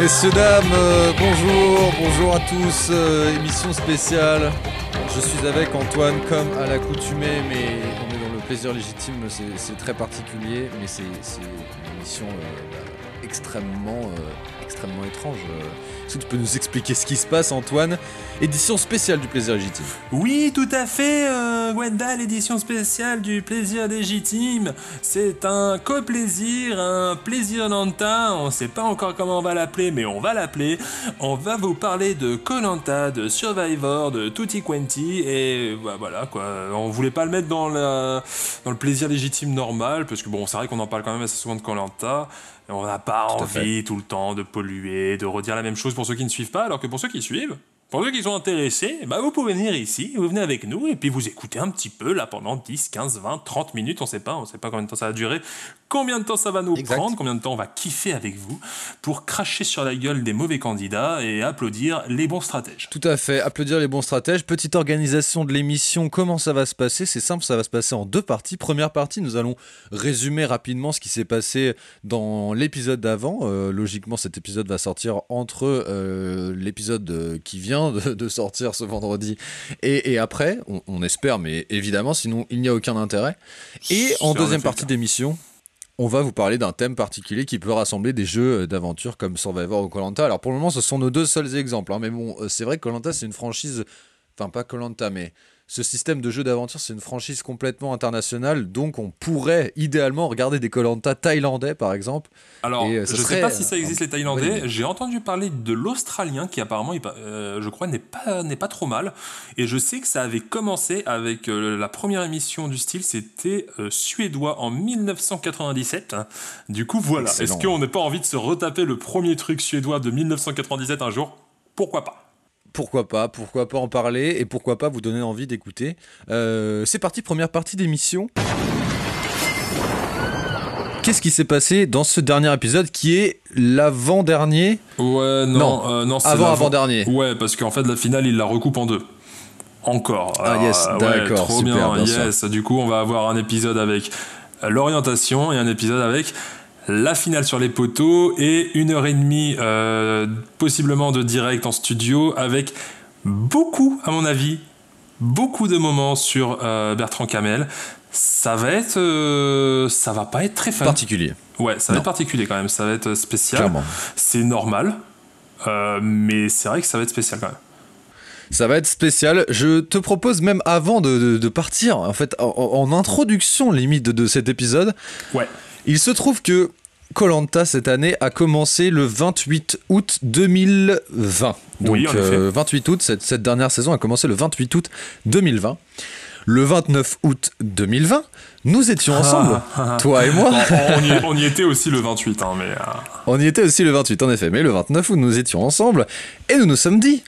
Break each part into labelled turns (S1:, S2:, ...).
S1: Messieurs, dames, euh, bonjour, bonjour à tous, euh, émission spéciale. Je suis avec Antoine comme à l'accoutumée, mais on est dans le plaisir légitime, c'est- très particulier, mais c'est une émission euh, bah, extrêmement, extrêmement étrange. Euh, Est-ce que tu peux nous expliquer ce qui se passe, Antoine? Édition spéciale du plaisir légitime.
S2: Oui, tout à fait, euh, Gwenda, l'édition spéciale du plaisir légitime. C'est un co-plaisir, un plaisir lanta. On sait pas encore comment on va l'appeler, mais on va l'appeler. On va vous parler de Colanta, de Survivor, de Tutti Quanti, et bah, voilà quoi. On voulait pas le mettre dans le plaisir légitime normal, parce que bon, c'est vrai qu'on en parle quand même assez souvent de Colanta. On n'a pas
S1: Tout
S2: envie tout le temps de polluer, de redire la même chose pour ceux qui ne suivent pas, alors que pour ceux qui suivent, pour ceux qui sont intéressés, bah vous pouvez venir ici, vous venez avec nous et puis vous écoutez un petit peu là pendant 10, 15, 20, 30 minutes, on sait pas, on sait pas combien de temps ça va durer, combien de temps ça va nous
S1: Exact.
S2: prendre, combien de temps on va kiffer avec vous pour cracher sur la gueule des mauvais candidats et applaudir les bons stratèges.
S1: Tout à fait, applaudir les bons stratèges. Petite organisation de l'émission, comment ça va se passer? C'est simple, ça va se passer en deux parties. Première partie, nous allons résumer rapidement ce qui s'est passé dans l'épisode d'avant. Euh, logiquement, cet épisode va sortir entre euh, l'épisode euh, qui vient de, de sortir ce vendredi et, et après, on, on espère, mais évidemment, sinon il n'y a aucun intérêt. Et en deuxième partie d'émission, on va vous parler d'un thème particulier qui peut rassembler des jeux euh, d'aventure comme Survivor ou Colanta. Alors pour le moment, ce sont nos deux seuls exemples. hein, mais bon, euh, c'est vrai que Colanta, c'est une franchise. Enfin, pas Colanta, mais ce système de jeu d'aventure, c'est une franchise complètement internationale. Donc on pourrait idéalement regarder des Colanta thaïlandais, par exemple.
S2: Alors,
S1: Et, euh,
S2: je
S1: serait,
S2: sais pas si ça existe
S1: un-
S2: les Thaïlandais. J'ai entendu parler de l'Australien qui apparemment, euh, je crois, n'est pas n'est pas trop mal. Et je sais que ça avait commencé avec euh, la première émission du style, c'était suédois en 1997. Du coup, voilà. Est-ce qu'on n'a pas envie de se retaper le premier truc suédois de 1997 un jour? Pourquoi pas?
S1: Pourquoi pas Pourquoi pas en parler Et pourquoi pas vous donner envie d'écouter Euh, C'est parti, première partie d'émission. Qu'est-ce qui s'est passé dans ce dernier épisode qui est l'avant-dernier?
S2: Ouais, non,
S1: Non.
S2: euh, non, c'est
S1: Avant
S2: l'avant-
S1: avant-dernier.
S2: Ouais, parce qu'en fait, la finale, il la recoupe en deux. Encore.
S1: Ah, yes,
S2: ouais,
S1: d'accord,
S2: trop
S1: super,
S2: bien,
S1: bien sûr.
S2: yes. Du coup, on va avoir un épisode avec l'orientation et un épisode avec la finale sur les poteaux et une heure et demie, euh, possiblement de direct en studio avec beaucoup, à mon avis, beaucoup de moments sur euh, Bertrand Camel. Ça va être, euh, ça va pas être très fun.
S1: particulier
S2: Ouais, ça va
S1: Non.
S2: être particulier quand même. Ça va être spécial.
S1: Clairement.
S2: C'est normal, euh, mais c'est vrai que ça va être spécial quand même.
S1: Ça va être spécial. Je te propose même avant de, de- de partir, en fait, en, en introduction limite de, de cet épisode,
S2: Ouais.
S1: Il se trouve que Colanta cette année a commencé le 28 août 2020. Donc
S2: Oui, en effet.
S1: euh, 28 août, cette, cette dernière saison a commencé le 28 août 2020. Le 29 août 2020, nous étions ensemble,
S2: Ah, ah,
S1: toi et moi.
S2: on, on y, on y était aussi le 28, hein, mais euh,
S1: On y était aussi le 28 en effet, mais le 29 août nous étions ensemble et nous nous sommes dit,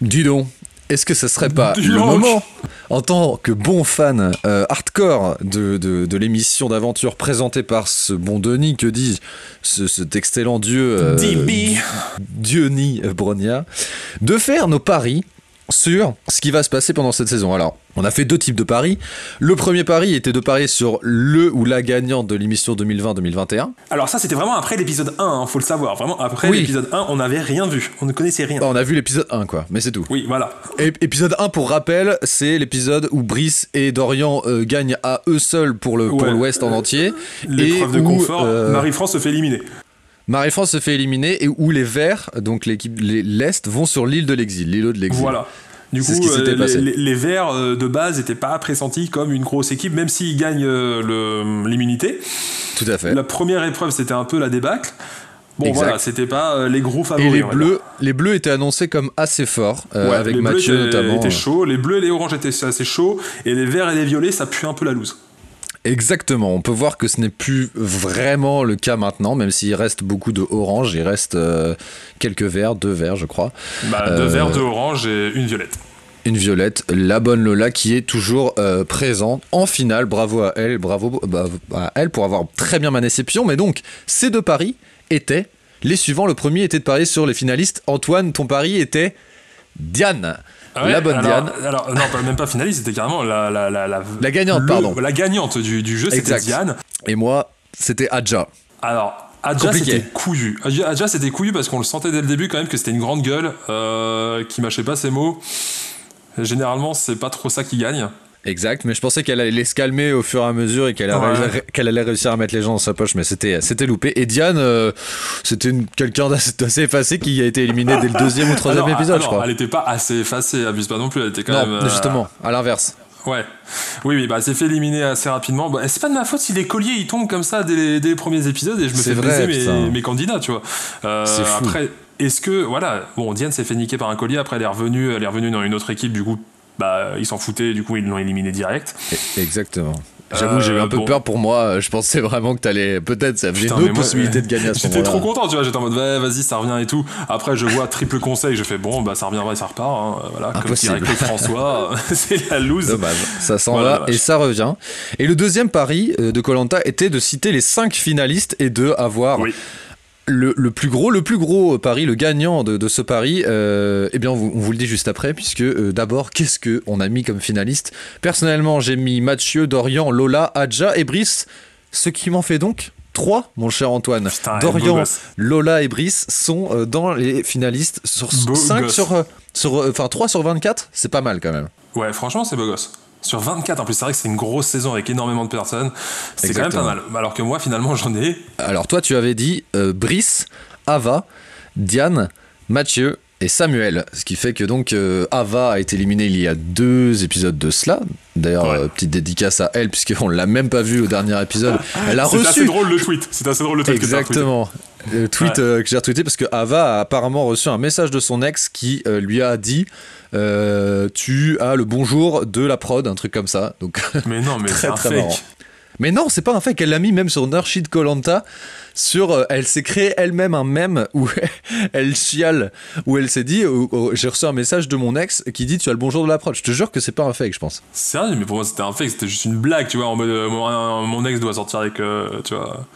S1: dis donc, est-ce que ce serait pas le moment, en tant que bon fan euh, hardcore de, de, de l'émission d'aventure présentée par ce bon Denis, que dis ce, cet excellent dieu, euh,
S2: DB.
S1: Diony Bronia, de faire nos paris sur ce qui va se passer pendant cette saison. Alors, on a fait deux types de paris. Le premier pari était de parier sur le ou la gagnante de l'émission 2020-2021.
S2: Alors ça, c'était vraiment après l'épisode 1, hein, faut le savoir. Vraiment, après
S1: Oui.
S2: l'épisode 1, on n'avait rien vu. On ne connaissait rien.
S1: Bah, on a vu l'épisode 1, quoi, mais c'est tout.
S2: Oui, voilà.
S1: Et- épisode 1, pour rappel, c'est l'épisode où Brice et Dorian euh, gagnent à eux seuls pour le pour
S2: Ouais.
S1: l'Ouest en entier.
S2: L'épreuve de confort,
S1: euh,
S2: Marie-France se fait éliminer.
S1: Marie-France se fait éliminer et où les Verts, donc l'équipe les- l'Est, vont sur l'île de l'exil, l'îlot de l'exil.
S2: Voilà. Du coup,
S1: ce qui
S2: euh,
S1: passé.
S2: les, les- les Verts euh, de base n'étaient pas pressentis comme une grosse équipe, même s'ils gagnent euh, l'immunité.
S1: Tout à fait.
S2: La première épreuve, c'était un peu la débâcle. Bon,
S1: Exact.
S2: voilà, c'était pas les gros
S1: Et
S2: favoris.
S1: les
S2: va dire.
S1: bleus, les bleus étaient annoncés comme assez forts, euh,
S2: Ouais,
S1: avec
S2: les
S1: Mathieu
S2: bleus étaient,
S1: notamment.
S2: étaient chauds, les bleus et les oranges étaient assez chauds, et les verts et les violets, ça pue un peu la loose.
S1: Exactement, on peut voir que ce n'est plus vraiment le cas maintenant, même s'il reste beaucoup de orange, il reste euh, quelques verts, deux verts je crois.
S2: Bah, deux
S1: Euh,
S2: verts, deux oranges et une violette.
S1: Une violette, la bonne Lola qui est toujours euh, présente en finale. Bravo à elle, bravo bah, à elle pour avoir très bien mané ses pions. Mais donc, ces deux paris étaient les suivants. Le premier était de parier sur les finalistes. Antoine, ton pari était Diane.
S2: Ouais,
S1: la bonne
S2: alors,
S1: Diane.
S2: Alors, non, même pas finaliste, c'était carrément la, la, la, la,
S1: La gagnante,
S2: le-
S1: pardon.
S2: La gagnante du, du jeu, c'était. Diane.
S1: Et moi, c'était Adja.
S2: Alors, Adja c'était couillu. Adja c'était couillu parce qu'on le sentait dès le début quand même que c'était une grande gueule euh, qui mâchait pas ses mots. Généralement, c'est pas trop ça qui gagne.
S1: Exact, mais je pensais qu'elle allait se calmer au fur et à mesure et qu'elle allait, réussir à mettre les gens dans sa poche, mais c'était, c'était loupé. Et Diane, euh, c'était quelqu'un d'assez effacé qui a été éliminé dès le deuxième ou troisième épisode, je crois.
S2: Elle n'était pas assez effacée, abuse pas non plus, elle était quand non, même.
S1: Euh, justement, à l'inverse.
S2: Ouais. Oui, oui, bah, elle s'est fait éliminer assez rapidement. Bah, c'est pas de ma faute si les colliers ils tombent comme ça dès les, premiers épisodes et je me fais vrai, mes, mes, candidats, tu vois. Euh, c'est fou. Après, est-ce que, voilà, bon, Diane s'est fait niquer par un collier, après elle est revenue, elle est revenue dans une autre équipe, du coup, bah, ils s'en foutaient, du coup, ils l'ont éliminé direct.
S1: Exactement. J'avoue, j'ai eu un peu euh, peur pour moi. Je pensais vraiment que t'allais. Peut-être, ça avait une possibilité de gagner à ce
S2: J'étais trop content, tu vois. J'étais en mode, vas-y, ça revient et tout. Après, je vois triple conseil. Je fais, bon, bah, ça reviendra et ça repart. Hein. Voilà, comme dirait François, c'est la loose.
S1: Dommage. Ça s'en va et ça revient. Et le deuxième pari euh, de Colanta était de citer les cinq finalistes et de avoir. Oui le, plus gros, le plus gros pari, le gagnant de, ce pari, euh, eh bien, on vous, le dit juste après, puisque euh, d'abord, qu'est-ce que on a mis comme finaliste? Personnellement, j'ai mis Mathieu, Dorian, Lola, Adja et Brice, ce qui m'en fait donc 3, mon cher Antoine. Dorian, Lola et Brice sont euh, dans les finalistes sur 5 sur, sur enfin 3 sur 24, c'est pas mal quand même.
S2: Ouais, franchement, c'est beau gosse. Sur 24, en plus, c'est vrai que c'est une grosse saison avec énormément de personnes. C'est quand même pas mal. Alors que moi, finalement, j'en ai.
S1: Alors, toi, tu avais dit euh, Brice, Ava, Diane, Mathieu et Samuel. Ce qui fait que donc euh, Ava a été éliminée il y a deux épisodes de cela. D'ailleurs, euh, petite dédicace à elle, puisqu'on l'a même pas vu au dernier épisode. Elle a reçu. C'est
S2: assez drôle le tweet. C'est assez drôle le tweet.
S1: Exactement. Le tweet que j'ai retweeté parce que Ava a apparemment reçu un message de son ex qui lui a dit euh, tu as le bonjour de la prod, un truc comme ça. Donc,
S2: mais non, mais très, très Marrant.
S1: Mais non, c'est pas un fake. Elle l'a mis même sur Nurshid Colanta. Sur, euh, elle s'est créé elle-même un mème où elle chiale, où elle s'est dit, j'ai reçu un message de mon ex qui dit tu as le bonjour de la prod. Je te jure que c'est pas un fake, je pense.
S2: Sérieux, mais pour moi c'était un fake. C'était juste une blague, tu vois. En mode, euh, mon, ex doit sortir avec, tu vois.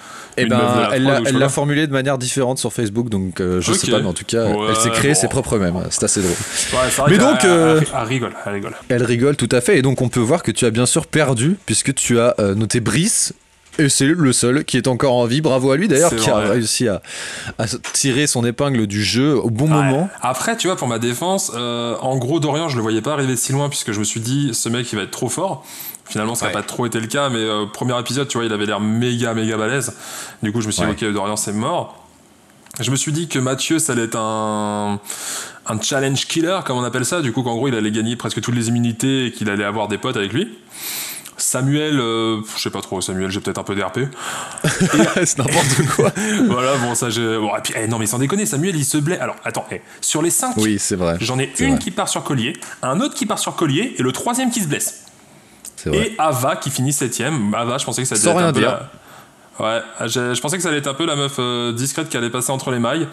S1: Et eh ben, elle l'a formulé de manière différente sur Facebook, donc euh, je sais pas, mais en tout cas, elle s'est créée ses propres mèmes. C'est assez drôle.
S2: mais donc, euh, elle, rigole, elle rigole.
S1: Elle rigole tout à fait, et donc on peut voir que tu as bien sûr perdu, puisque tu as euh, noté Brice. Et c'est le seul qui est encore en vie. Bravo à lui d'ailleurs, qui a réussi à, tirer son épingle du jeu au bon moment.
S2: Après, tu vois, pour ma défense, en gros, Dorian, je le voyais pas arriver si loin, puisque je me suis dit, ce mec, il va être trop fort. Finalement, ça n'a pas trop été le cas, mais euh, premier épisode, tu vois, il avait l'air méga, méga balèze. Du coup, je me suis dit, ok, Dorian, c'est mort. Je me suis dit que Mathieu, ça allait être un, un challenge killer, comme on appelle ça. Du coup, qu'en gros, il allait gagner presque toutes les immunités et qu'il allait avoir des potes avec lui. Samuel, euh, je sais pas trop, Samuel, j'ai peut-être un peu d'RP.
S1: c'est n'importe quoi.
S2: voilà, bon, ça, j'ai. Bon, et puis, eh, non, mais sans déconner, Samuel, il se blesse. Alors, attends, eh, sur les 5,
S1: oui, c'est vrai.
S2: J'en ai une qui part sur collier, un autre qui part sur collier et le troisième qui se blesse. Et Ava qui finit septième. Ava, je pensais que ça allait être un peu. Ouais, je, pensais que ça allait être un peu la meuf euh, discrète qui allait passer entre les mailles.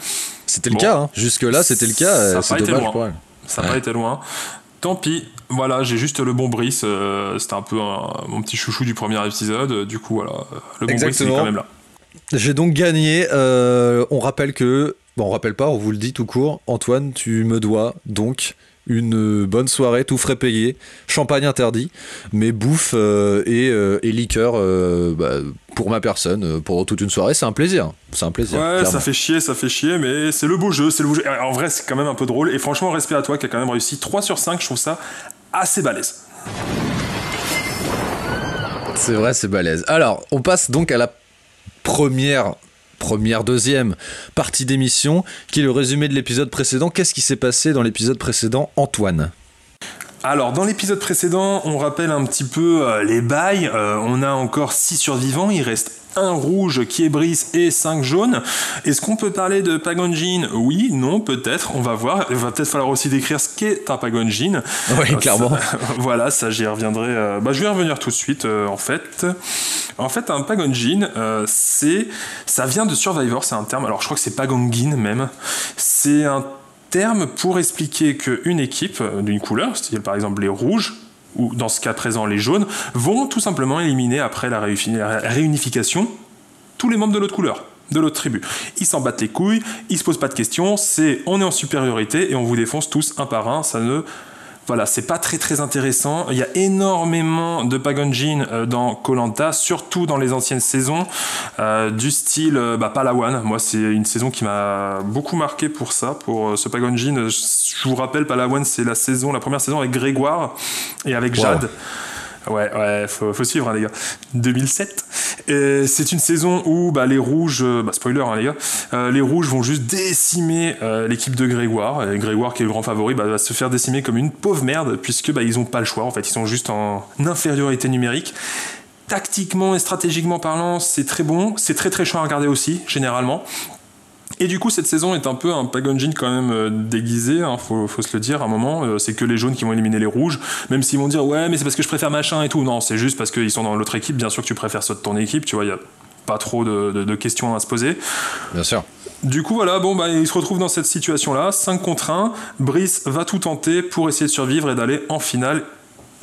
S1: C'était le cas, hein. jusque-là c'était le cas. Ça n'a pas été loin.
S2: Ça n'a pas été loin. Tant pis, voilà, j'ai juste le bon Brice. Euh, c'était un peu mon petit chouchou du premier épisode. Du coup, voilà, le bon Brice, est quand même là.
S1: J'ai donc gagné. Euh, on rappelle que. Bon, on rappelle pas, on vous le dit tout court. Antoine, tu me dois donc une bonne soirée, tout frais payé, champagne interdit, mais bouffe euh, euh, et, liqueur euh, bah, pour ma personne, pour toute une soirée, c'est un plaisir. C'est un plaisir.
S2: Ouais, ça fait chier, ça fait chier, mais c'est le beau jeu, c'est le beau jeu. En vrai, c'est quand même un peu drôle, et franchement, respect à toi qui a quand même réussi 3 sur 5, je trouve ça assez balèze.
S1: C'est vrai, c'est balèze. Alors, on passe donc à la première première, deuxième partie d'émission, qui est le résumé de l'épisode précédent. Qu'est-ce qui s'est passé dans l'épisode précédent, Antoine?
S2: Alors, dans l'épisode précédent, on rappelle un petit peu euh, les bails. Euh, on a encore 6 survivants. Il reste un rouge qui est Brice et 5 jaunes. Est-ce qu'on peut parler de Pagonjin Oui, non, peut-être, on va voir. Il va peut-être falloir aussi décrire ce qu'est un Pagonjin.
S1: Oui, clairement.
S2: voilà, ça j'y reviendrai. Euh, bah, je vais y revenir tout de suite, euh, en fait. En fait, un Pagonjin, euh, c'est, ça vient de Survivor, c'est un terme, alors je crois que c'est Pagongin même. C'est un terme pour expliquer qu'une équipe d'une couleur, c'est-à-dire par exemple les rouges, ou dans ce cas présent les jaunes, vont tout simplement éliminer après la réunification tous les membres de l'autre couleur de l'autre tribu. Ils s'en battent les couilles, ils se posent pas de questions, c'est on est en supériorité et on vous défonce tous un par un, ça ne voilà, c'est pas très très intéressant. Il y a énormément de Pagonjin euh, dans Colanta, surtout dans les anciennes saisons, euh, du style euh, bah, Palawan. Moi, c'est une saison qui m'a beaucoup marqué pour ça, pour ce Pagonjin. Je vous rappelle, Palawan, c'est la saison, la première saison avec Grégoire et avec Jade. Ouais, ouais, faut, suivre, hein, les gars. 2007. C'est une saison où bah, les rouges, euh, bah, spoiler, hein, les gars, euh, les rouges vont juste décimer euh, l'équipe de Grégoire. Grégoire, qui est le grand favori, bah, va se faire décimer comme une pauvre merde, puisque bah, ils ont pas le choix. En fait, ils sont juste en infériorité numérique. Tactiquement et stratégiquement parlant, c'est très bon. C'est très très chaud à regarder aussi, généralement. Et du coup, cette saison est un peu un Pagonjin quand même euh, déguisé, hein, faut, faut, se le dire à un moment. Euh, c'est que les jaunes qui vont éliminer les rouges, même s'ils vont dire ouais, mais c'est parce que je préfère machin et tout. Non, c'est juste parce qu'ils sont dans l'autre équipe. Bien sûr que tu préfères ceux de ton équipe, tu vois, il y a pas trop de, de, de, questions à se poser.
S1: Bien sûr.
S2: Du coup, voilà, bon, bah, il se retrouve dans cette situation-là, 5 contre 1. Brice va tout tenter pour essayer de survivre et d'aller en finale.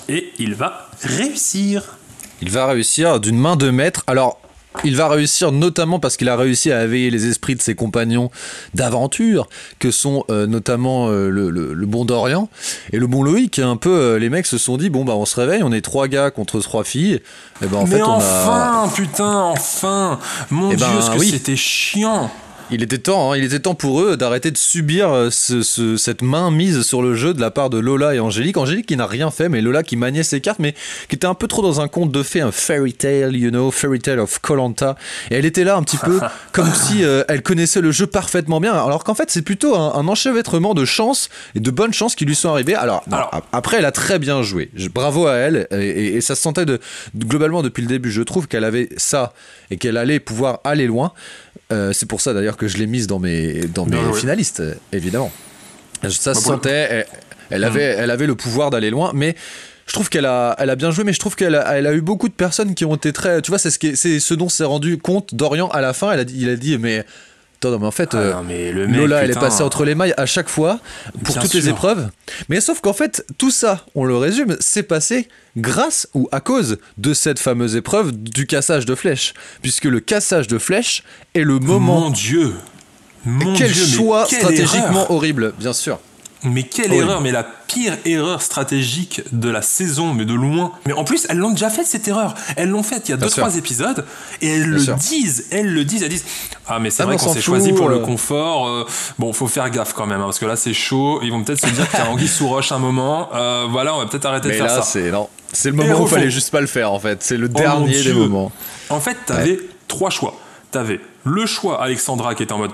S2: Et il va réussir.
S1: Il va réussir d'une main de maître. Alors, il va réussir notamment parce qu'il a réussi à éveiller les esprits de ses compagnons d'aventure, que sont euh, notamment euh, le, le, le, bon Dorian et le bon Loïc. Un peu, euh, les mecs se sont dit bon bah on se réveille, on est trois gars contre trois filles.
S2: Et ben en Mais fait, enfin, on a... putain, enfin, mon
S1: Eh
S2: dieu,
S1: ben,
S2: ce que
S1: oui.
S2: c'était chiant.
S1: Il était temps, hein, il était temps pour eux d'arrêter de subir euh, ce, ce, cette main mise sur le jeu de la part de Lola et Angélique. Angélique qui n'a rien fait, mais Lola qui maniait ses cartes, mais qui était un peu trop dans un conte de fées, un fairy tale, you know, fairy tale of Colanta. Et elle était là un petit peu comme si euh, elle connaissait le jeu parfaitement bien, alors qu'en fait c'est plutôt un, un, enchevêtrement de chance et de bonnes chances qui lui sont arrivées. Alors, après elle a très bien joué, bravo à elle, et, et, et ça se sentait de, globalement depuis le début. Je trouve qu'elle avait ça et qu'elle allait pouvoir aller loin. Euh, c'est pour ça d'ailleurs que je l'ai mise dans mes, dans mes finalistes, évidemment. Ça se sentait, elle, elle, avait, elle avait le pouvoir d'aller loin, mais je trouve qu'elle a, elle a bien joué, mais je trouve qu'elle a, elle a eu beaucoup de personnes qui ont été très. Tu vois, c'est ce, qui, c'est ce dont s'est rendu compte Dorian à la fin. Elle a, il a dit, mais. Non, mais en fait,
S2: ah, non, mais le mec,
S1: Lola,
S2: putain,
S1: elle est passée entre les mailles à chaque fois pour toutes sûr. les épreuves. Mais sauf qu'en fait, tout ça, on le résume, c'est passé grâce ou à cause de cette fameuse épreuve du cassage de flèches. Puisque le cassage de flèches est le moment.
S2: Mon Dieu! Mon
S1: quel
S2: Dieu,
S1: choix
S2: quelle
S1: stratégiquement
S2: erreur.
S1: horrible, bien sûr.
S2: Mais quelle
S1: Oui.
S2: erreur, mais la pire erreur stratégique de la saison, mais de loin. Mais en plus, elles l'ont déjà faite cette erreur. Elles l'ont faite il y a 2-3 épisodes et elles
S1: Bien
S2: le
S1: sûr.
S2: disent. Elles le disent. Elles disent Ah, mais c'est
S1: Ah,
S2: vrai qu'on s'est choisi pour le
S1: euh.
S2: confort. euh, bon, faut faire gaffe quand même, hein, parce que là c'est chaud. Ils vont peut-être se dire qu'il y a Anguille sous roche un moment. Euh, voilà, on va peut-être arrêter
S1: Mais
S2: de faire
S1: là,
S2: ça.
S1: c'est non. C'est le
S2: Et
S1: moment où il fallait juste pas le faire en fait. C'est le
S2: Oh
S1: dernier des moments.
S2: En fait, t'avais trois choix. T'avais le choix Alexandra qui était en mode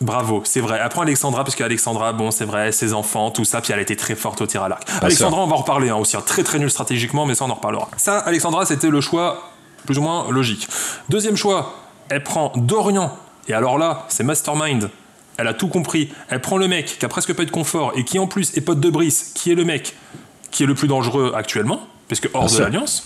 S2: bravo, c'est vrai. Apprends Alexandra parce qu'Alexandra, bon, c'est vrai, ses enfants, tout ça, puis elle était très forte au tir à l'arc. Alexandra, on va en reparler hein, aussi, hein, très très nul stratégiquement, mais ça on en reparlera. Ça, Alexandra, c'était le choix plus ou moins logique. Deuxième choix, elle prend Dorian. Et alors là, c'est Mastermind. Elle a tout compris. Elle prend le mec qui a presque pas eu de confort et qui en plus est pote de Brice, qui est le mec qui est le plus dangereux actuellement, puisque hors
S1: Bien
S2: de l'Alliance.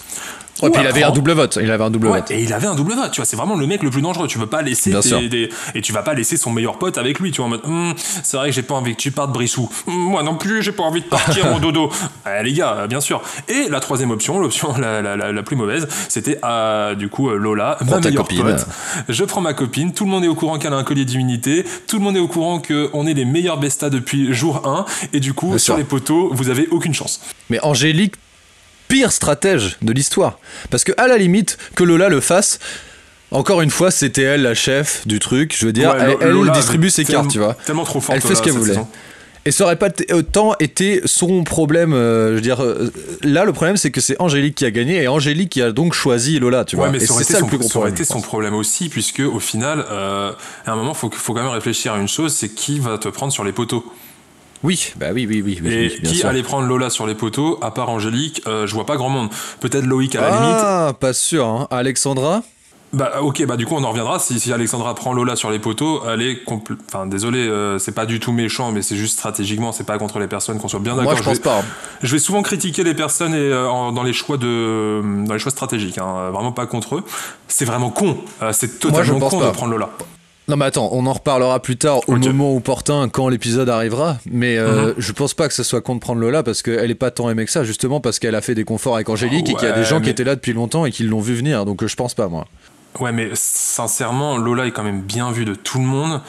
S1: Ouais, puis il avait un double vote. Il avait un double
S2: Ouais,
S1: vote.
S2: et il avait un double vote, tu vois, c'est vraiment le mec le plus dangereux. Tu veux pas laisser tes- des- et tu vas pas laisser son meilleur pote avec lui, tu vois, en mode Hum, c'est vrai que j'ai pas envie que tu partes Brissou. Hum, moi non plus, j'ai pas envie de partir mon dodo. Les gars, euh, bien sûr. Et la troisième option, l'option la, la, la, la plus mauvaise, c'était euh, du coup euh, Lola, ma
S1: Prends ta
S2: meilleure
S1: copine.
S2: pote. Je prends ma copine, tout le monde est au courant qu'elle a un collier d'immunité, tout le monde est au courant qu'on est les meilleurs bestas depuis jour 1 et du coup
S1: Bien
S2: sur
S1: sûr.
S2: les poteaux, vous avez aucune chance.
S1: Mais Angélique, pire stratège de l'histoire. Parce que à la limite, que Lola le fasse. Encore une fois, c'était elle la chef du truc. Je veux dire,
S2: Ouais,
S1: elle, distribue ses cartes, tu vois.
S2: Tellement trop forte.
S1: Elle fait ce qu'elle voulait.
S2: saison.
S1: Et ça aurait pas autant été son problème. euh, je veux dire, euh, là, le problème, c'est que c'est Angélique qui a gagné et Angélique qui a donc choisi Lola, tu
S2: Ouais,
S1: vois.
S2: mais
S1: et
S2: ça aurait,
S1: c'est
S2: été
S1: ça
S2: son,
S1: le plus gros
S2: ça aurait
S1: problème.
S2: été son problème aussi, puisque au final, euh, à un moment, il faut, faut quand même réfléchir à une chose c'est qui va te prendre sur les poteaux.
S1: Oui, bah oui, oui, oui. oui,
S2: Et
S1: bien
S2: qui
S1: sûr.
S2: allait prendre Lola sur les poteaux, à part Angélique, euh, je vois pas grand monde. Peut-être Loïc à la limite.
S1: Ah, pas sûr. Hein. Alexandra?
S2: Bah ok, bah du coup on en reviendra. Si, si Alexandra prend Lola sur les poteaux, elle est compl- Enfin désolé, euh, c'est pas du tout méchant, mais c'est juste stratégiquement, c'est pas contre les personnes qu'on soit bien d'accord.
S1: Moi, je pense
S2: vais,
S1: pas. hein.
S2: je vais souvent critiquer les personnes et, euh, en- dans les choix de dans les choix stratégiques, hein, vraiment pas contre eux. C'est vraiment con. Euh, c'est
S1: Moi, je
S2: totalement
S1: pense
S2: con
S1: pas.
S2: de prendre Lola.
S1: Non mais attends, on en reparlera plus tard au
S2: Ok.
S1: moment opportun quand l'épisode arrivera. Mais euh,
S2: Mhm.
S1: je pense pas que ce soit con de prendre Lola parce qu'elle est pas tant aimée que ça, justement parce qu'elle a fait des conforts avec Angélique et qu'il y a des gens qui étaient là depuis longtemps et qui l'ont vu venir. Donc euh, je pense pas moi.
S2: Ouais, mais sincèrement, Lola est quand même bien vue de tout le monde.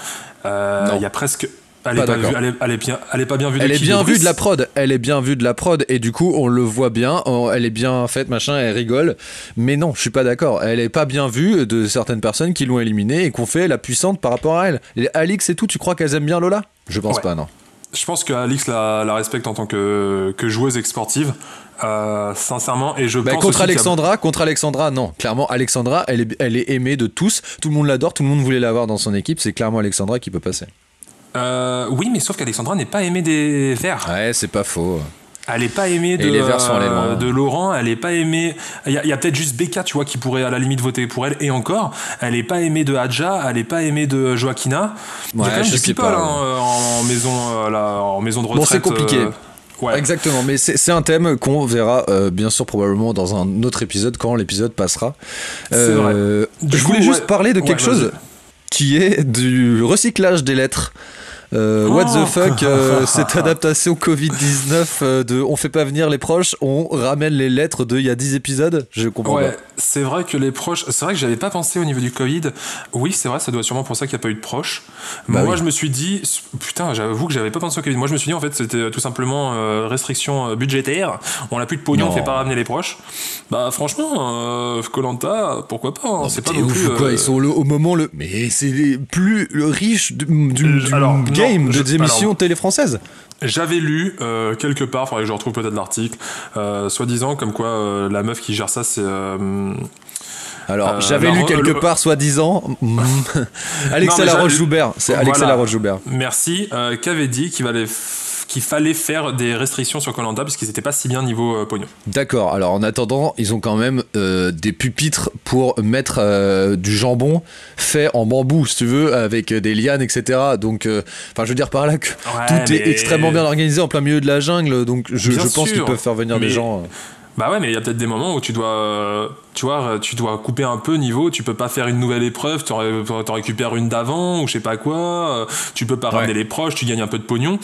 S2: Euh. Il y a presque. Elle est, pas vue- elle, est, elle est bien, elle est pas bien vue de
S1: Elle est bien vue de la prod, elle est bien vue de la prod et du coup on le voit bien, on- elle est bien faite machin, elle rigole. Mais non, je suis pas d'accord. Elle est pas bien vue de certaines personnes qui l'ont éliminée et qu'on fait la puissante par rapport à elle. Et Alix et tout, tu crois qu'elles aiment bien Lola? Je pense
S2: Ouais.
S1: pas, non.
S2: Je pense qu'Alix la, la respecte en tant que, que joueuse et sportive, euh, sincèrement. Et je
S1: Bah,
S2: pense
S1: contre
S2: a-
S1: Alexandra, contre Alexandra, non. Clairement, Alexandra, elle est, elle est aimée de tous. Tout le monde l'adore, tout le monde voulait l'avoir dans son équipe. C'est clairement Alexandra qui peut passer.
S2: Euh, oui, mais sauf qu'Alexandra n'est pas aimée des Verts.
S1: Ouais, c'est pas faux.
S2: Elle est pas aimée de,
S1: les Verts sont allés loin.
S2: euh, de Laurent, elle est pas aimée. Il y a, peut-être juste Becca, tu vois, qui pourrait à la limite voter pour elle. Et encore, elle est pas aimée de Hadja, elle est pas aimée de Joaquina. Il y a
S1: Ouais,
S2: quand même
S1: je
S2: du people
S1: pas,
S2: hein, euh, en, maison, euh, là, en maison de retraite.
S1: Bon, c'est compliqué.
S2: euh, ouais.
S1: Exactement, mais c'est un thème qu'on verra euh, bien sûr probablement dans un autre épisode quand l'épisode passera.
S2: C'est vrai.
S1: Je
S2: coup,
S1: voulais juste
S2: ouais.
S1: parler de
S2: Ouais,
S1: quelque chose qui est du recyclage des lettres. Euh, what
S2: Oh.
S1: the fuck, euh, cette adaptation Covid-19 euh, de on fait pas venir les proches, on ramène les lettres de il y a 10 épisodes Je comprends
S2: Ouais, c'est vrai que les proches. C'est vrai que j'avais pas pensé au niveau du Covid. Oui, c'est vrai, ça doit sûrement pour ça qu'il n'y a pas eu de proches.
S1: Bah
S2: Moi,
S1: oui.
S2: je me suis dit. Putain, j'avoue que j'avais pas pensé au Covid. Moi, je me suis dit, en fait, c'était tout simplement euh, restriction euh, budgétaire. On a plus de pognon,
S1: Non.
S2: on fait pas ramener les proches. Bah, franchement, Colanta, pourquoi pas hein, C'est pas non plus.
S1: quoi
S2: euh,
S1: Ils sont le- au moment le. Mais c'est les plus riches du, du-
S2: Euh,
S1: du
S2: alors,
S1: game, des émissions
S2: alors-
S1: télé françaises.
S2: J'avais lu euh, quelque part, faudrait que je retrouve peut-être l'article, euh, soi-disant comme quoi euh, la meuf qui gère ça, c'est. euh,
S1: Alors,
S2: Euh,
S1: j'avais lu quelque
S2: le-
S1: part, soi-disant, Alexa
S2: mais
S1: Laroche
S2: j'avais-
S1: Joubert. C'est Alexa
S2: Voilà.
S1: Laroche Joubert.
S2: Merci, euh, qu'avait dit qu'il fallait, f- qu'il fallait faire des restrictions sur Colanta parce qu'ils étaient pas si bien niveau euh, pognon.
S1: D'accord. Alors, en attendant, ils ont quand même euh, des pupitres pour mettre euh, du jambon fait en bambou, si tu veux, avec des lianes, etc. Donc, enfin, je veux dire par là que
S2: Ouais,
S1: tout est extrêmement bien organisé en plein milieu de la jungle. Donc, je, pense qu'ils peuvent faire venir des gens. Euh.
S2: Bah ouais, mais il y a peut-être des moments où tu dois, euh, tu vois, tu dois couper un peu niveau. Tu peux pas faire une nouvelle épreuve, t'en ré- t'en récupères une d'avant ou je sais pas quoi. euh, Tu peux pas
S1: Ouais.
S2: ramener les proches, tu gagnes un peu de pognon.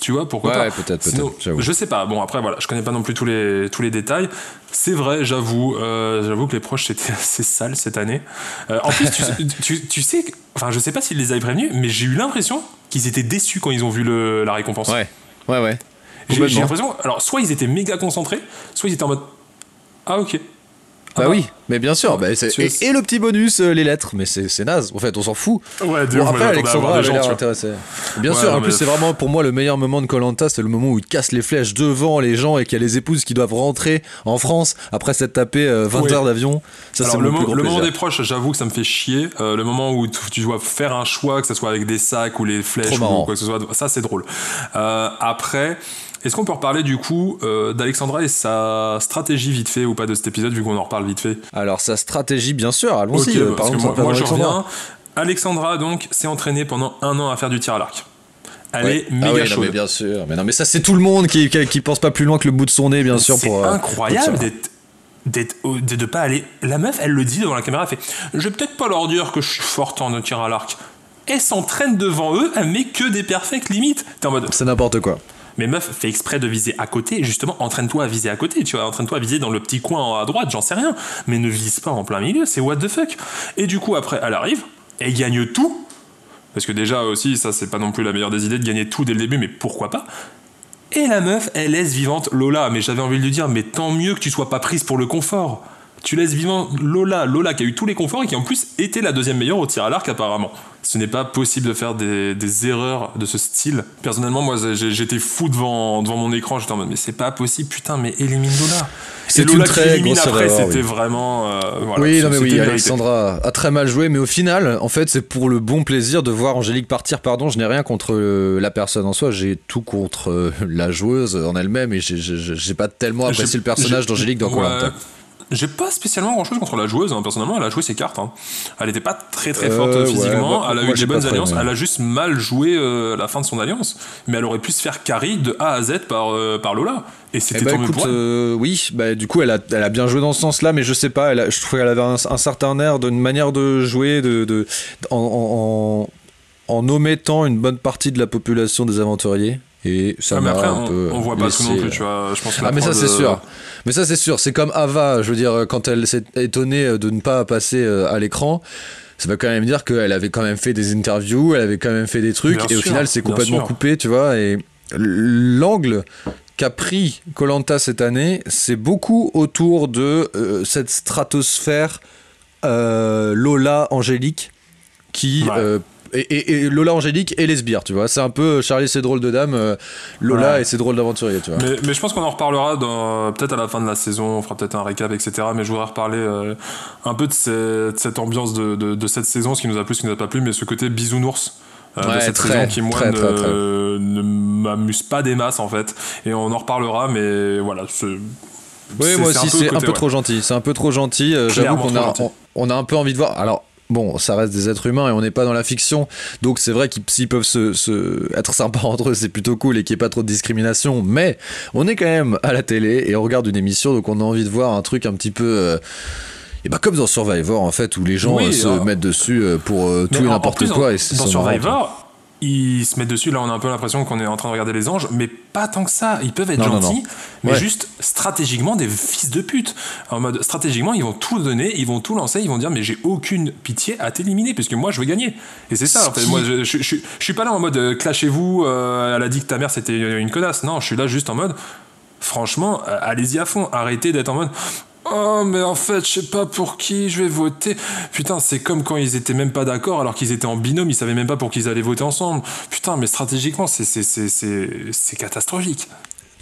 S2: Tu vois, pourquoi
S1: Ouais,
S2: pas?
S1: ouais, peut-être, peut-être,
S2: Sinon. Je sais pas. Bon après voilà, je connais pas non plus tous les tous les détails. C'est vrai, j'avoue, euh, j'avoue que les proches c'était assez sale cette année. Euh, en plus, tu, tu, tu sais, enfin je sais pas s'ils les avaient prévenus, mais j'ai eu l'impression qu'ils étaient déçus quand ils ont vu le, la récompense.
S1: Ouais, ouais, ouais.
S2: J'ai l'impression, alors soit ils étaient méga concentrés, soit ils étaient en mode ah ok. Ah
S1: Bah oui, mais bien sûr. bah, et, le petit bonus, euh, les lettres. Mais c'est naze. En fait, on s'en fout.
S2: Ouais, de
S1: Bon, après, Alexandra l'air intéressée. Bien
S2: Ouais,
S1: sûr, en plus,
S2: mais-
S1: c'est vraiment pour moi le meilleur moment de Colanta, c'est le moment où il casse les flèches devant les gens et qu'il y a les épouses qui doivent rentrer en France après s'être tapé euh, 20
S2: Oui.
S1: heures d'avion. Ça, c'est
S2: le, mo- le moment des proches, j'avoue que ça me fait chier. Euh, le moment où tu, dois faire un choix, que ce soit avec des sacs ou les flèches ou quoi que ce soit, ça c'est drôle. Euh, après, est-ce qu'on peut reparler du coup euh, d'Alexandra et sa stratégie vite fait ou pas de cet épisode vu qu'on en reparle vite fait?
S1: Alors, sa stratégie, bien sûr, allons-y.
S2: Ok,
S1: euh,
S2: parce que moi, moi, je reviens. Alexandra donc s'est entraînée pendant un an à faire du tir à l'arc. Elle
S1: Ouais.
S2: est
S1: Ah
S2: méga
S1: oui, non,
S2: chaude.
S1: mais bien sûr. Mais non, mais ça, c'est tout le monde qui, qui, qui pense pas plus loin que le bout de son nez, bien sûr.
S2: C'est
S1: euh,
S2: incroyable d'être d'être de pas aller la meuf elle le dit devant la caméra elle fait je vais peut-être pas leur dire que je suis forte en tir à l'arc elle s'entraîne devant eux elle met que des perfects limites t'es en mode
S1: C'est n'importe quoi.
S2: Mais meuf fais exprès de viser à côté. Justement entraîne-toi à viser à côté tu vois. Entraîne-toi à viser dans le petit coin à droite j'en sais rien. Mais ne vise pas en plein milieu c'est what the fuck. Et du coup après elle arrive elle gagne tout. Parce que déjà aussi ça c'est pas non plus la meilleure des idées de gagner tout dès le début mais pourquoi pas. Et la meuf, elle laisse vivante Lola. Mais j'avais envie de lui dire, mais tant mieux que tu sois pas prise pour le confort. Tu laisses vivante Lola, Lola qui a eu tous les conforts et qui en plus était la deuxième meilleure au tir à l'arc apparemment. Ce n'est pas possible de faire des, des erreurs de ce style. Personnellement, moi j'étais fou devant, devant mon écran, j'étais en mode, mais c'est pas possible, putain, mais élimine Lola.
S1: C'est
S2: Lola
S1: une
S2: qui élimine après, c'était
S1: oui.
S2: vraiment. euh, voilà,
S1: oui, non mais oui. Alexandra a très mal joué, mais au final, en fait, c'est pour le bon plaisir de voir Angélique partir. Pardon, je n'ai rien contre euh, la personne en soi, j'ai tout contre euh, la joueuse en elle-même et j'ai- pas tellement apprécié le personnage d'Angélique dans
S2: ouais. J'ai pas spécialement grand chose contre la joueuse, hein. personnellement, elle a joué ses cartes. hein. Elle était pas très très
S1: Euh,
S2: forte
S1: ouais,
S2: physiquement,
S1: moi-
S2: elle a
S1: moi,
S2: eu des bonnes alliances,
S1: aimé.
S2: elle a juste mal joué euh, la fin de son alliance, mais elle aurait pu se faire carry de A à Z par, euh, par Lola. Et
S1: Eh
S2: c'était
S1: bah
S2: tant mieux
S1: écoute, euh, oui, bah du coup elle a, elle a bien joué dans ce sens-là, mais je sais pas, elle a- je trouve qu'elle avait un, un certain air d'une manière de jouer, de, de en, en, en- en omettant une bonne partie de la population des aventuriers. Et ça
S2: Ouais, mais
S1: m'a
S2: après,
S1: un
S2: on,
S1: peu
S2: on voit pas tout non
S1: laissé-
S2: plus, tu vois. Je pense que
S1: Ah mais ça c'est
S2: euh,
S1: sûr. Mais ça c'est sûr, c'est comme Ava, je veux dire quand elle s'est étonnée de ne pas passer euh, à l'écran, ça veut quand même dire qu'elle avait quand même fait des interviews, elle avait quand même fait des trucs,
S2: Bien
S1: et au final, c'est complètement coupé, tu vois. Et l'angle qu'a pris Colanta cette année, c'est beaucoup autour de euh, cette stratosphère euh, Lola Angélique qui.
S2: Ouais.
S1: euh, et, et- et Lola Angélique et les sbires, tu vois. C'est un peu Charlie, c'est drôle de dame, euh, Lola
S2: Ouais.
S1: et ses drôles d'aventuriers, tu vois.
S2: Mais, mais je pense qu'on en reparlera dans- peut-être à la fin de la saison, on fera peut-être un récap, etc. Mais je voudrais reparler euh, un peu de, ces- de cette ambiance de, de- de cette saison, ce qui nous a plu, ce qui nous a pas plu, mais ce côté bisounours. euh, de
S1: Ouais,
S2: cette
S1: très,
S2: saison qui moi
S1: très,
S2: ne,
S1: très,
S2: ne m'amuse pas des masses en fait et on en reparlera mais voilà c'est
S1: Oui, moi
S2: c'est un
S1: aussi,
S2: peu
S1: c'est un peu
S2: ouais.
S1: trop gentil. C'est un peu trop gentil. euh, J'avoue qu'on a,
S2: gentil.
S1: on, on a un peu envie de voir. Alors, bon, ça reste des êtres humains et on n'est pas dans la fiction. Donc, c'est vrai qu'ils s'ils peuvent se, se- être sympas entre eux, c'est plutôt cool et qu'il n'y ait pas trop de discrimination. Mais on est quand même à la télé et on regarde une émission, donc on a envie de voir un truc un petit peu. euh, et bah comme dans Survivor en fait où les gens
S2: Oui,
S1: euh, se
S2: alors-
S1: mettent dessus euh, pour euh, tout et n'importe quoi
S2: dans,
S1: et
S2: dans Survivor ils se mettent dessus. Là on a un peu l'impression qu'on est en train de regarder les anges mais pas tant que ça. Ils peuvent être
S1: Non,
S2: gentils
S1: non.
S2: mais
S1: Ouais.
S2: juste stratégiquement des fils de pute. En mode stratégiquement ils vont tout donner ils vont tout lancer ils vont dire mais j'ai aucune pitié à t'éliminer puisque moi je veux gagner. Et c'est ça en fait. Moi je, je, je, je suis pas là en mode euh, clashez-vous euh, elle a dit que ta mère c'était une connasse. Non je suis là juste en mode franchement euh, allez-y à fond. Arrêtez d'être en mode Oh, mais en fait, je sais pas pour qui je vais voter. Putain, c'est comme quand ils étaient même pas d'accord alors qu'ils étaient en binôme, ils savaient même pas pour qui ils allaient voter ensemble. Putain, mais stratégiquement, c'est catastrophique.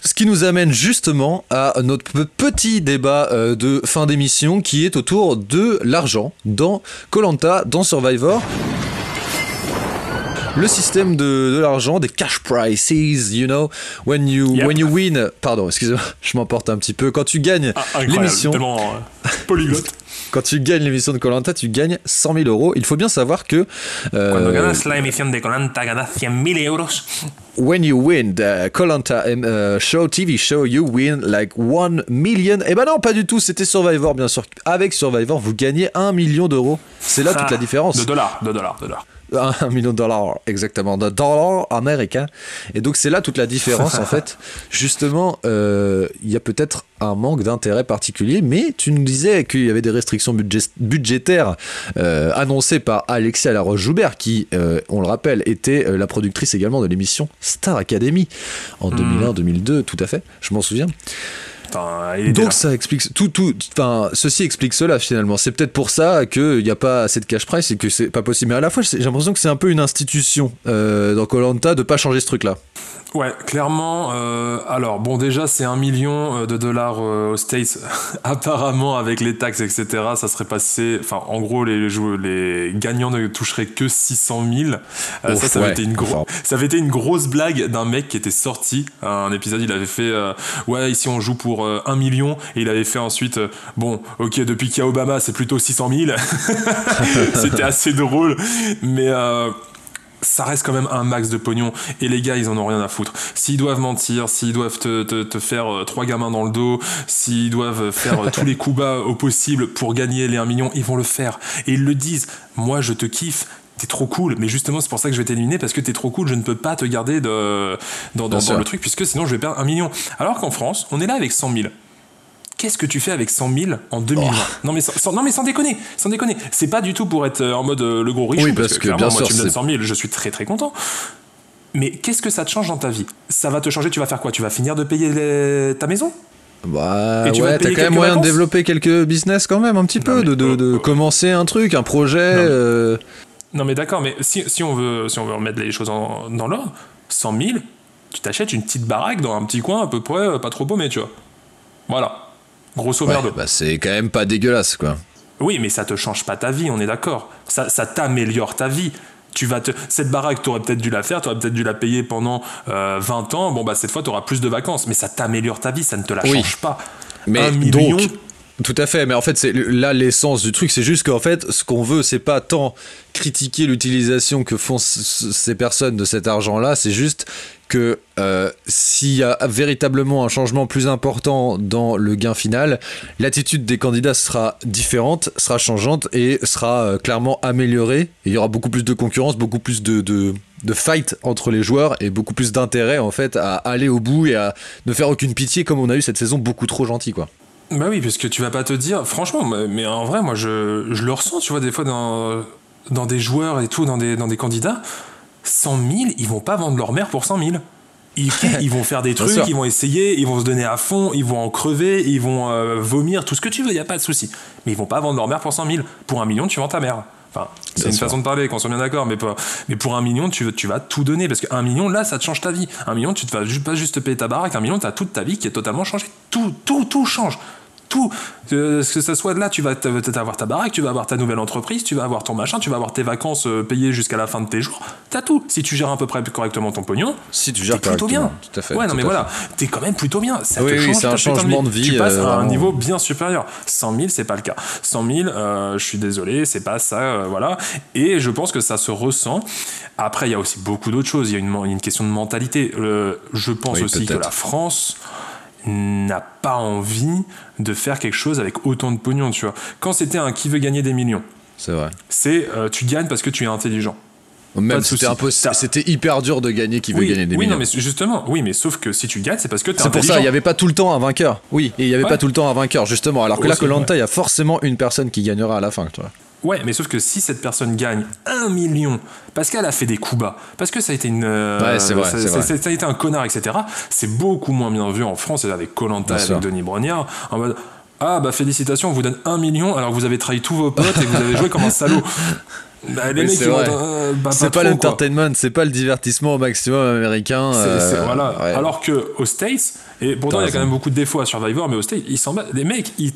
S1: Ce qui nous amène justement à notre pe- petit débat euh, de fin d'émission qui est autour de l'argent dans Colanta, dans Survivor. Le système de, de l'argent, des cash prices, you know, when you,
S2: Yep.
S1: when you win, pardon, excusez-moi, je m'emporte un petit peu, quand tu gagnes
S2: Ah,
S1: l'émission,
S2: euh, polyglotte.
S1: quand tu gagnes l'émission de Colanta, tu gagnes 100 000 euros. Il faut bien savoir que euh,
S2: Cuando ganas la emisión de Colanta, ganas 100.000 euros.
S1: when you win the Colanta uh, show, TV show, you win like 1 million. Eh ben non, pas du tout, c'était Survivor, bien sûr. Avec Survivor, vous gagnez 1 million d'euros. C'est là toute la différence.
S2: De dollars, de dollars, de dollars.
S1: Un million de dollars, exactement, de dollars américains. Et donc c'est là toute la différence en fait. Justement, euh, il y a peut-être un manque d'intérêt particulier, mais tu nous disais qu'il y avait des restrictions budgé- budgétaires euh, annoncées par Alexia Laroche-Joubert, qui, euh, on le rappelle, était la productrice également de l'émission Star Academy en 2001-2002, tout à fait, je m'en souviens. Donc
S2: là.
S1: ça explique tout, tout, enfin, ceci explique cela finalement. C'est peut-être pour ça qu'il n'y a pas assez de cash price et que c'est pas possible. Mais à la fois, j'ai l'impression que c'est un peu une institution euh, dans Colanta de pas changer ce truc-là.
S2: Ouais, clairement. euh, alors, bon, déjà, c'est un million euh, de dollars euh, aux States. Apparemment, avec les taxes, etc., ça serait passé. Enfin, en gros, les, les gagnants ne toucheraient que 600 000. Euh,
S1: Ouf,
S2: ça, ça avait,
S1: ouais,
S2: été une gro-
S1: enfin.
S2: ça avait été une grosse blague d'un mec qui était sorti. Un épisode, il avait fait euh, Ouais, ici on joue pour 1 million. Et il avait fait ensuite Bon, ok, depuis qu'il y a Obama, c'est plutôt 600 000. C'était assez drôle. Mais. Ça reste quand même un max de pognon. Et les gars ils en ont rien à foutre. S'ils doivent mentir s'ils doivent te, te- te faire euh, trois gamins dans le dos s'ils doivent faire euh, tous les coups bas au possible pour gagner les 1 million ils vont le faire. Et ils le disent. Moi je te kiffe. T'es trop cool, mais justement c'est pour ça que je vais t'éliminer parce que t'es trop cool, je ne peux pas te garder de, dans, le truc puisque sinon je vais perdre un million. Alors qu'en France, on est là avec 100 000. Qu'est-ce que tu fais avec 100 000 en 2020 non, mais sans, non mais sans déconner, sans déconner. C'est pas du tout pour être euh, en mode euh, le gros riche.
S1: Oui, parce que, bien
S2: moi,
S1: sûr,
S2: tu me donnes
S1: c'est-
S2: 100 000, je suis très très content. Mais qu'est-ce que ça te change dans ta vie? Ça va te changer, tu vas faire quoi? Tu vas finir de payer les- ta maison?
S1: Bah
S2: Et tu
S1: ouais, t'as quand même moyen de développer quelques business quand même un petit peu,
S2: mais-
S1: de, de, de
S2: oh, oh.
S1: commencer un truc, un projet.
S2: Non, mais-
S1: euh,
S2: Non mais d'accord, mais si, si on veut si on veut remettre les choses en- dans l'ordre, 100 000, tu t'achètes une petite baraque dans un petit coin à peu près euh, pas trop paumé, tu vois. Voilà. Grosso
S1: ouais,
S2: merdo.
S1: bah c'est quand même pas dégueulasse quoi.
S2: Oui, mais ça te change pas ta vie, on est d'accord. Ça, ça t'améliore ta vie. Tu vas te... Cette baraque, tu aurais peut-être dû la faire, tu aurais peut-être dû la payer pendant euh, 20 ans. Bon, bah cette fois, tu auras plus de vacances, mais ça t'améliore ta vie, ça ne te la
S1: Oui.
S2: change pas.
S1: Mais
S2: Un million,
S1: donc, tout à fait. Mais en fait, c'est là l'essence du truc, c'est juste qu'en fait, ce qu'on veut, c'est pas tant critiquer l'utilisation que font ces personnes de cet argent-là, c'est juste que euh, s'il y a véritablement un changement plus important dans le gain final, l'attitude des candidats sera différente, sera changeante et sera euh, clairement améliorée. Il y aura beaucoup plus de concurrence, beaucoup plus de, de, de fight entre les joueurs et beaucoup plus d'intérêt en fait à aller au bout et à ne faire aucune pitié comme on a eu cette saison beaucoup trop gentille quoi.
S2: Bah oui, parce que tu vas pas te dire, franchement, mais mais en vrai, moi je, je le ressens, tu vois, des fois dans. dans des joueurs et tout, dans des, dans des candidats, 100 000, ils vont pas vendre leur mère pour 100 000. Ils, ils vont faire des trucs, ils vont essayer, ils vont se donner à fond, ils vont en crever, ils vont euh, vomir, tout ce que tu veux, il n'y a pas de souci. Mais ils vont pas vendre leur mère pour 100 000. Pour un million, tu vends ta mère. Enfin, c'est une
S1: sûr.
S2: façon de parler, qu'on soit bien d'accord, mais, pour un million, tu, tu vas tout donner. Parce qu'un million, là, ça te change ta vie. Un million, tu ne vas pas juste te payer ta baraque. Un million, tu as toute ta vie qui est totalement changée. Tout, tout, tout change. Tout. Euh, que ça soit de là, tu vas peut-être avoir ta baraque, tu vas avoir ta nouvelle entreprise, tu vas avoir ton machin, tu vas avoir tes vacances euh, payées jusqu'à la fin de tes jours. T'as tout. Si tu gères à peu près correctement ton pognon,
S1: Si tu gères
S2: plutôt bien.
S1: Tout à fait.
S2: Ouais, non, mais voilà, t'es quand même plutôt bien. Ça
S1: Oui,
S2: te
S1: oui,
S2: change
S1: c'est un changement de vie,
S2: Tu passes
S1: euh,
S2: à un
S1: vraiment.
S2: niveau bien supérieur. 100 000, c'est pas le cas. 100 000, euh, je suis désolé, c'est pas ça, euh, voilà. Et je pense que ça se ressent. Après, il y a aussi beaucoup d'autres choses. Il y a une, question de mentalité. Je pense
S1: Oui,
S2: aussi que la France n'a pas envie de faire quelque chose avec autant de pognon, tu vois. Quand c'était un qui veut gagner des millions,
S1: C'est vrai.
S2: c'est euh, tu gagnes parce que tu es intelligent.
S1: Même c'était impossible.
S2: T'as-
S1: C'était hyper dur de gagner qui veut
S2: oui,
S1: gagner des
S2: oui,
S1: millions.
S2: non, mais justement, oui, mais sauf que si tu gagnes, c'est parce que
S1: C'est pour ça, il n'y avait pas tout le temps un vainqueur. Oui, et il n'y avait
S2: Ouais.
S1: pas tout le temps un vainqueur, justement. Alors que là, Colanta, il y a forcément une personne qui gagnera à la fin. Tu vois.
S2: Ouais, mais sauf que si cette personne gagne un million parce qu'elle a fait des coups bas, parce que ça a été une, euh,
S1: Ouais, c'est vrai,
S2: ça,
S1: c'est
S2: ça-
S1: vrai.
S2: ça a été un connard, etc. C'est beaucoup moins bien vu en France avec Colanta, avec
S1: sûr.
S2: Denis Brognard, en mode. Ah bah félicitations, on vous donne un million alors que vous avez trahi tous vos potes et que vous avez joué comme un salaud. Bah, les
S1: Oui,
S2: mecs,
S1: c'est
S2: ils vont.
S1: vrai.
S2: euh, bah,
S1: c'est pas, l'entertainment, c'est pas le divertissement au maximum américain. Euh,
S2: c'est- voilà.
S1: ouais.
S2: Alors que aux States, et pourtant
S1: T'as
S2: il y a quand même beaucoup de défauts à Survivor, mais aux States, ils s'en battent. Les mecs, ils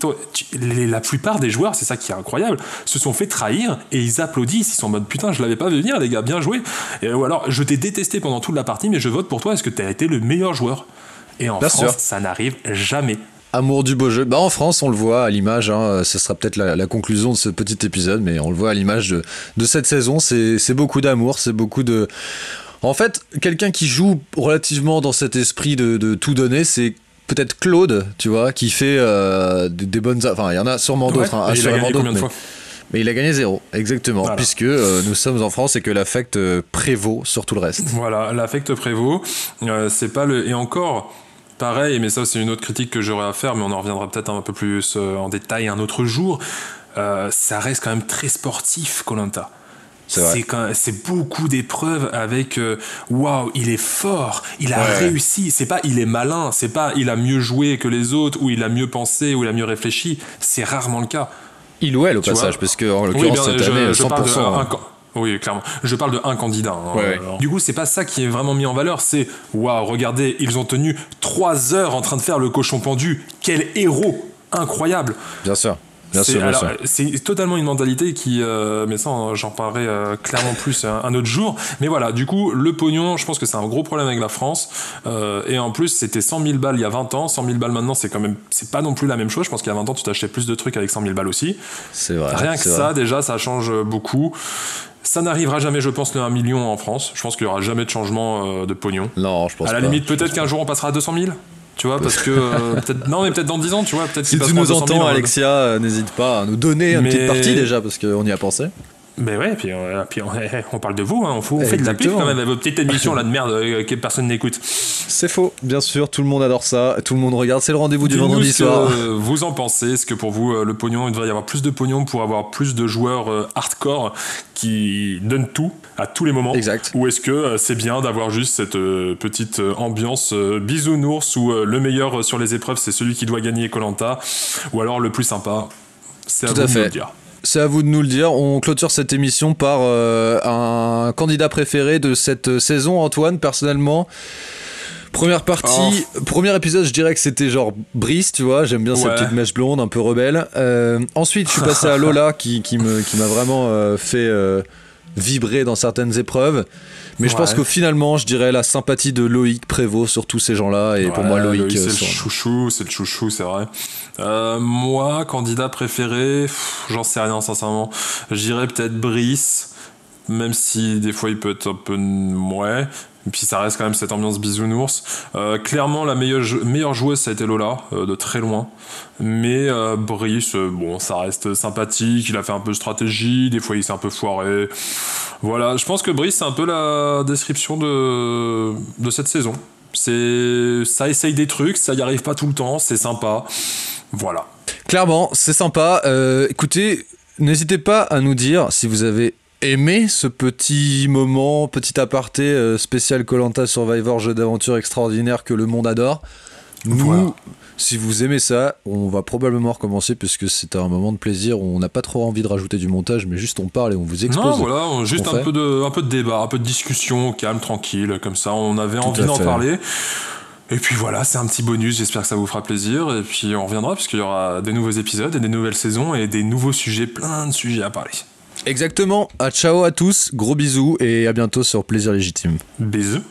S2: les- la plupart des joueurs, c'est ça qui est incroyable, se sont fait trahir et ils applaudissent. Ils sont en mode putain, je l'avais pas vu venir, les gars, bien joué. Et, ou alors, je t'ai détesté pendant toute la partie, mais je vote pour toi. Est-ce que tu as été le meilleur joueur? Et en
S1: Bien
S2: France,
S1: sûr.
S2: ça n'arrive jamais.
S1: Amour du beau jeu. Bah, en France, on le voit à l'image. Hein, ce sera peut-être la, la conclusion de ce petit épisode, mais on le voit à l'image de, de cette saison. C'est beaucoup d'amour, c'est beaucoup de. En fait, quelqu'un qui joue relativement dans cet esprit de, de tout donner, c'est peut-être Claude, tu vois, qui fait euh, des, des bonnes. Enfin, il y en a sûrement d'autres, hein,
S2: Ouais, et il a
S1: assurément
S2: gagné
S1: d'autres,
S2: combien de
S1: mais-
S2: fois?
S1: Mais il a gagné zéro, exactement,
S2: Voilà.
S1: puisque euh, nous sommes en France et que l'affect euh, prévaut sur tout le reste.
S2: Voilà, l'affect prévaut. Euh, c'est pas le. Et encore, pareil, mais ça, c'est une autre critique que j'aurais à faire, mais on en reviendra peut-être un peu plus euh, en détail un autre jour. Euh, ça reste quand même très sportif, Colanta.
S1: C'est
S2: beaucoup d'épreuves avec euh, waouh, il est fort, il a
S1: Ouais.
S2: réussi. C'est pas il est malin, c'est pas il a mieux joué que les autres ou il a mieux pensé ou il a mieux réfléchi. C'est rarement le cas.
S1: Il ou elle au
S2: Tu
S1: passage, parce que en
S2: Oui,
S1: l'occurrence
S2: bien,
S1: cette
S2: je,
S1: année,
S2: je parle de
S1: 100%.
S2: un-
S1: hein.
S2: Oui, clairement. Je parle de un candidat. hein.
S1: Ouais, ouais.
S2: Alors, Du coup, c'est pas ça qui est vraiment mis en valeur. C'est waouh, regardez, ils ont tenu trois heures en train de faire le cochon pendu. Quel héros incroyable.
S1: Bien sûr. Bien
S2: C'est-
S1: sûr, bien
S2: alors,
S1: sûr.
S2: C'est totalement une mentalité qui, euh, mais ça, euh, j'en parlerai euh, clairement plus un, un autre jour. Mais voilà, du coup, le pognon, je pense que c'est un gros problème avec la France. Euh, et en plus, c'était 100 000 balles il y a 20 ans. 100 000 balles maintenant, c'est quand même, c'est pas non plus la même chose. Je pense qu'il y a 20 ans, tu t'achetais plus de trucs avec 100 000 balles aussi.
S1: C'est vrai.
S2: Rien que ça, déjà, ça change beaucoup. Ça n'arrivera jamais, je pense, le 1 million en France. Je pense qu'il y aura jamais de changement euh, de pognon.
S1: Non, je pense
S2: à la
S1: pas.
S2: limite, peut-être qu'un jour on passera à 200 000. Tu vois, parce que euh, peut-être non, mais peut-être dans 10 ans, tu vois, peut-être
S1: Si tu nous
S2: 200 000
S1: entends, Alexia, euh, n'hésite pas à nous donner une
S2: Mais-
S1: petite partie déjà, parce qu'on y a pensé.
S2: Mais ouais, puis, euh, puis on, on parle de vous, hein, on, faut- on fait de la pub quand même avec vos petites émissions là de merde euh, que personne n'écoute.
S1: C'est faux, bien sûr, tout le monde adore ça, tout le monde regarde, c'est le rendez-vous du vendredi soir.
S2: que vous en pensez. Est-ce que pour vous, euh, le pognon, il devrait y avoir plus de pognon pour avoir plus de joueurs euh, hardcore qui donnent tout à tous les moments?
S1: Exact.
S2: Ou est-ce que c'est bien d'avoir juste cette petite ambiance bisounours où le meilleur sur les épreuves c'est celui qui doit gagner Colanta? Ou alors le plus sympa C'est à
S1: Tout à
S2: vous de
S1: fait.
S2: nous le dire.
S1: C'est à vous de nous le dire. On clôture cette émission par euh, un candidat préféré de cette saison, Antoine, personnellement. Première partie, premier épisode, je dirais que c'était genre Brice, tu vois. J'aime bien cette
S2: Ouais.
S1: petite mèche blonde, un peu rebelle. Euh, ensuite, je suis passé à Lola, qui, qui m'a vraiment euh, fait vibrer dans certaines épreuves. Mais je pense que finalement, je dirais la sympathie de Loïc prévaut sur tous ces gens-là. Et pour moi, Loïc,
S2: c'est
S1: euh,
S2: le
S1: son-
S2: chouchou, c'est le chouchou, c'est vrai. Euh, moi, candidat préféré, j'en sais rien sincèrement. Je dirais peut-être Brice, même si des fois il peut être un peu ouais. Et puis ça reste quand même cette ambiance bisounours. Euh, clairement, la meilleure, jou- meilleure joueuse, ça a été Lola, euh, de très loin. Mais euh, Brice, bon, ça reste sympathique. Il a fait un peu de stratégie. Des fois, il s'est un peu foiré. Voilà, je pense que Brice, c'est un peu la description de, cette saison. C'est, ça essaye des trucs, ça y arrive pas tout le temps, c'est sympa. Voilà.
S1: Clairement, c'est sympa. Écoutez, n'hésitez pas à nous dire si vous avez aimé ce petit moment, petit aparté euh, spécial Colanta Survivor, jeu d'aventure extraordinaire que le monde adore. Nous, si vous aimez ça, on va probablement recommencer puisque c'est un moment de plaisir où on n'a pas trop envie de rajouter du montage, mais juste on parle et on vous expose.
S2: Non, voilà, juste un peu, de, un peu de débat, un peu de discussion, calme, tranquille, comme ça, on avait envie d'en parler. Et puis voilà, c'est un petit bonus, j'espère que ça vous fera plaisir. Et puis on reviendra puisqu'il y aura des nouveaux épisodes et des nouvelles saisons et des nouveaux sujets, plein de sujets à parler.
S1: Exactement. À ciao à tous, gros bisous et à bientôt sur Plaisir Légitime.
S2: Bisous.